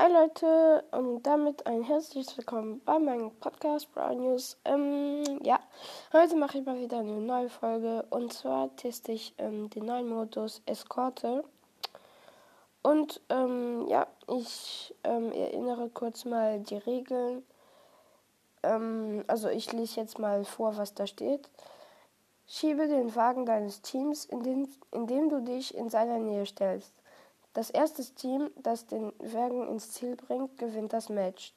Hi Leute und damit ein herzliches Willkommen bei meinem Podcast Brown News. Ähm, ja, heute mache ich mal wieder eine neue Folge und zwar teste ich ähm, den neuen Modus Eskorte. Und ähm, ja, ich ähm, erinnere kurz mal die Regeln. Ähm, also ich lese jetzt mal vor, was da steht. Schiebe den Wagen deines Teams, indem, indem du dich in seiner Nähe stellst. Das erste Team, das den Wagen ins Ziel bringt, gewinnt das Match.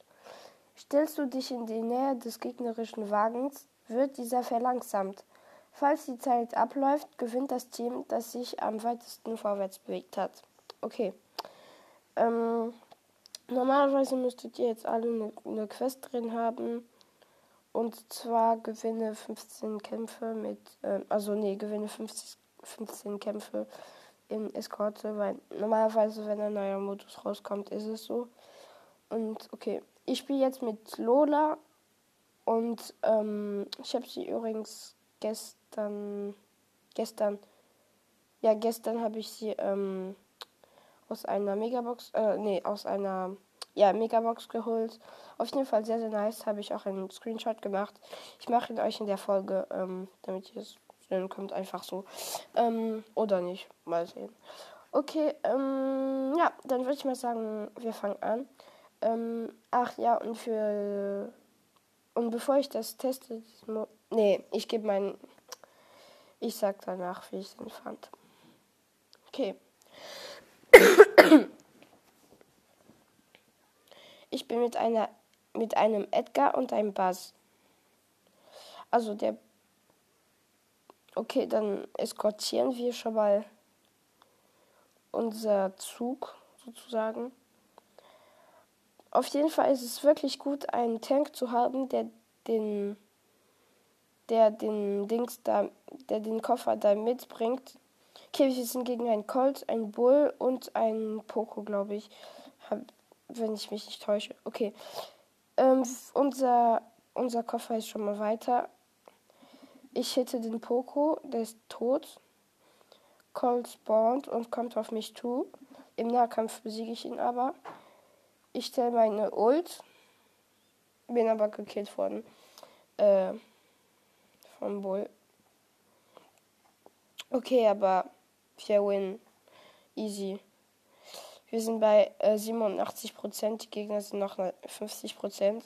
Stellst du dich in die Nähe des gegnerischen Wagens, wird dieser verlangsamt. Falls die Zeit abläuft, gewinnt das Team, das sich am weitesten vorwärts bewegt hat. Okay. Ähm, normalerweise müsstet ihr jetzt alle eine, eine Quest drin haben. Und zwar gewinne 15 Kämpfe mit, äh, also nee, gewinne 50, 15 Kämpfe in Eskorte, weil normalerweise, wenn ein neuer Modus rauskommt, ist es so. Und okay, ich spiele jetzt mit Lola und ähm, ich habe sie übrigens gestern, gestern, ja, gestern habe ich sie ähm, aus einer Megabox, äh, nee, aus einer ja, Megabox geholt. Auf jeden Fall sehr, sehr nice. Habe ich auch einen Screenshot gemacht. Ich mache ihn euch in der Folge, ähm, damit ihr es sehen könnt, einfach so. Ähm, oder nicht. Mal sehen. Okay, ähm, ja, dann würde ich mal sagen, wir fangen an. Ähm, ach ja, und für. Und bevor ich das teste, nee, ich gebe meinen. Ich sag danach, wie ich den fand. Okay. Ich bin mit einer mit einem Edgar und einem Buzz. Also der Okay, dann eskortieren wir schon mal unser Zug sozusagen. Auf jeden Fall ist es wirklich gut, einen Tank zu haben, der den der den Dings da, der den Koffer da mitbringt. Okay, wir sind gegen einen Colt, einen Bull und einen Poco, glaube ich. Hab, wenn ich mich nicht täusche. Okay. Ähm, unser, unser Koffer ist schon mal weiter. Ich hitte den Poco, der ist tot. Colt spawnt und kommt auf mich zu. Im Nahkampf besiege ich ihn aber. Ich stelle meine Ult. Bin aber gekillt worden. Äh, vom Bull. Okay, aber fair win. Easy. Wir sind bei äh, 87 Prozent. Die Gegner sind noch 50 Prozent.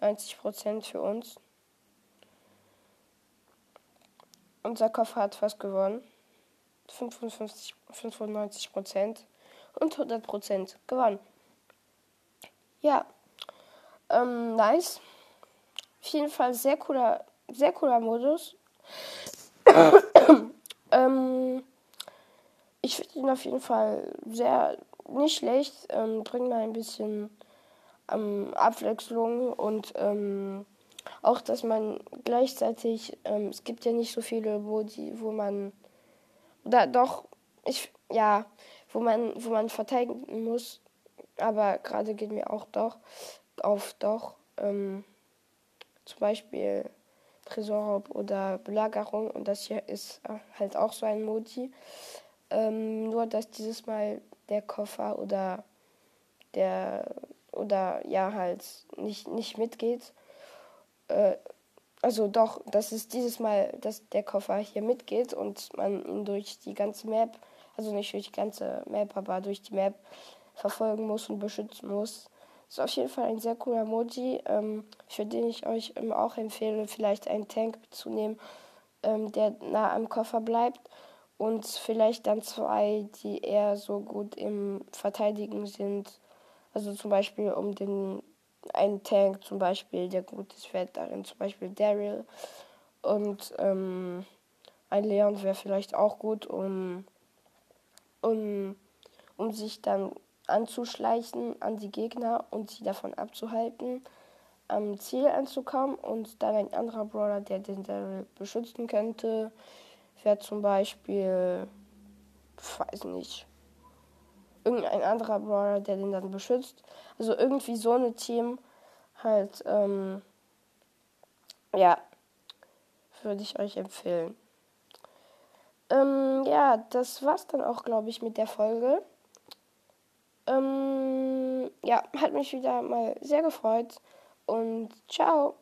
90 Prozent für uns. Unser Koffer hat fast gewonnen. 55, 95 Prozent und 100 Prozent gewonnen. Ja, ähm, nice. Auf jeden Fall sehr cooler, sehr cooler Modus. ähm, ich finde ihn auf jeden Fall sehr nicht schlecht, ähm, bringt mal ein bisschen ähm, Abwechslung und ähm, auch, dass man gleichzeitig, ähm, es gibt ja nicht so viele, wo die, wo man, oder doch, ich, ja, wo man, wo man verteidigen muss, aber gerade geht mir auch doch auf doch, ähm, zum Beispiel Tresorraub oder Belagerung und das hier ist äh, halt auch so ein Modi. Ähm, nur, dass dieses Mal der Koffer oder der oder ja halt nicht, nicht mitgeht. Äh, also doch, dass es dieses Mal, dass der Koffer hier mitgeht und man ihn durch die ganze Map, also nicht durch die ganze Map, aber durch die Map verfolgen muss und beschützen muss. Ist auf jeden Fall ein sehr cooler Emoji, ähm, für den ich euch ähm, auch empfehle, vielleicht einen Tank zu nehmen, ähm, der nah am Koffer bleibt und vielleicht dann zwei, die eher so gut im Verteidigen sind. Also zum Beispiel um den einen Tank zum Beispiel, der gut ist, wäre darin zum Beispiel Daryl. Und ähm, ein Leon wäre vielleicht auch gut, um, um, um sich dann anzuschleichen an die Gegner und sie davon abzuhalten, am Ziel anzukommen. Und dann ein anderer Brawler, der den Daryl beschützen könnte wäre zum Beispiel, weiß nicht, irgendein anderer Brawler, der den dann beschützt. Also irgendwie so eine Team halt, ähm, ja, würde ich euch empfehlen. Ähm, ja, das war's dann auch, glaube ich, mit der Folge. Ähm, ja. hat mich wieder mal sehr gefreut und ciao.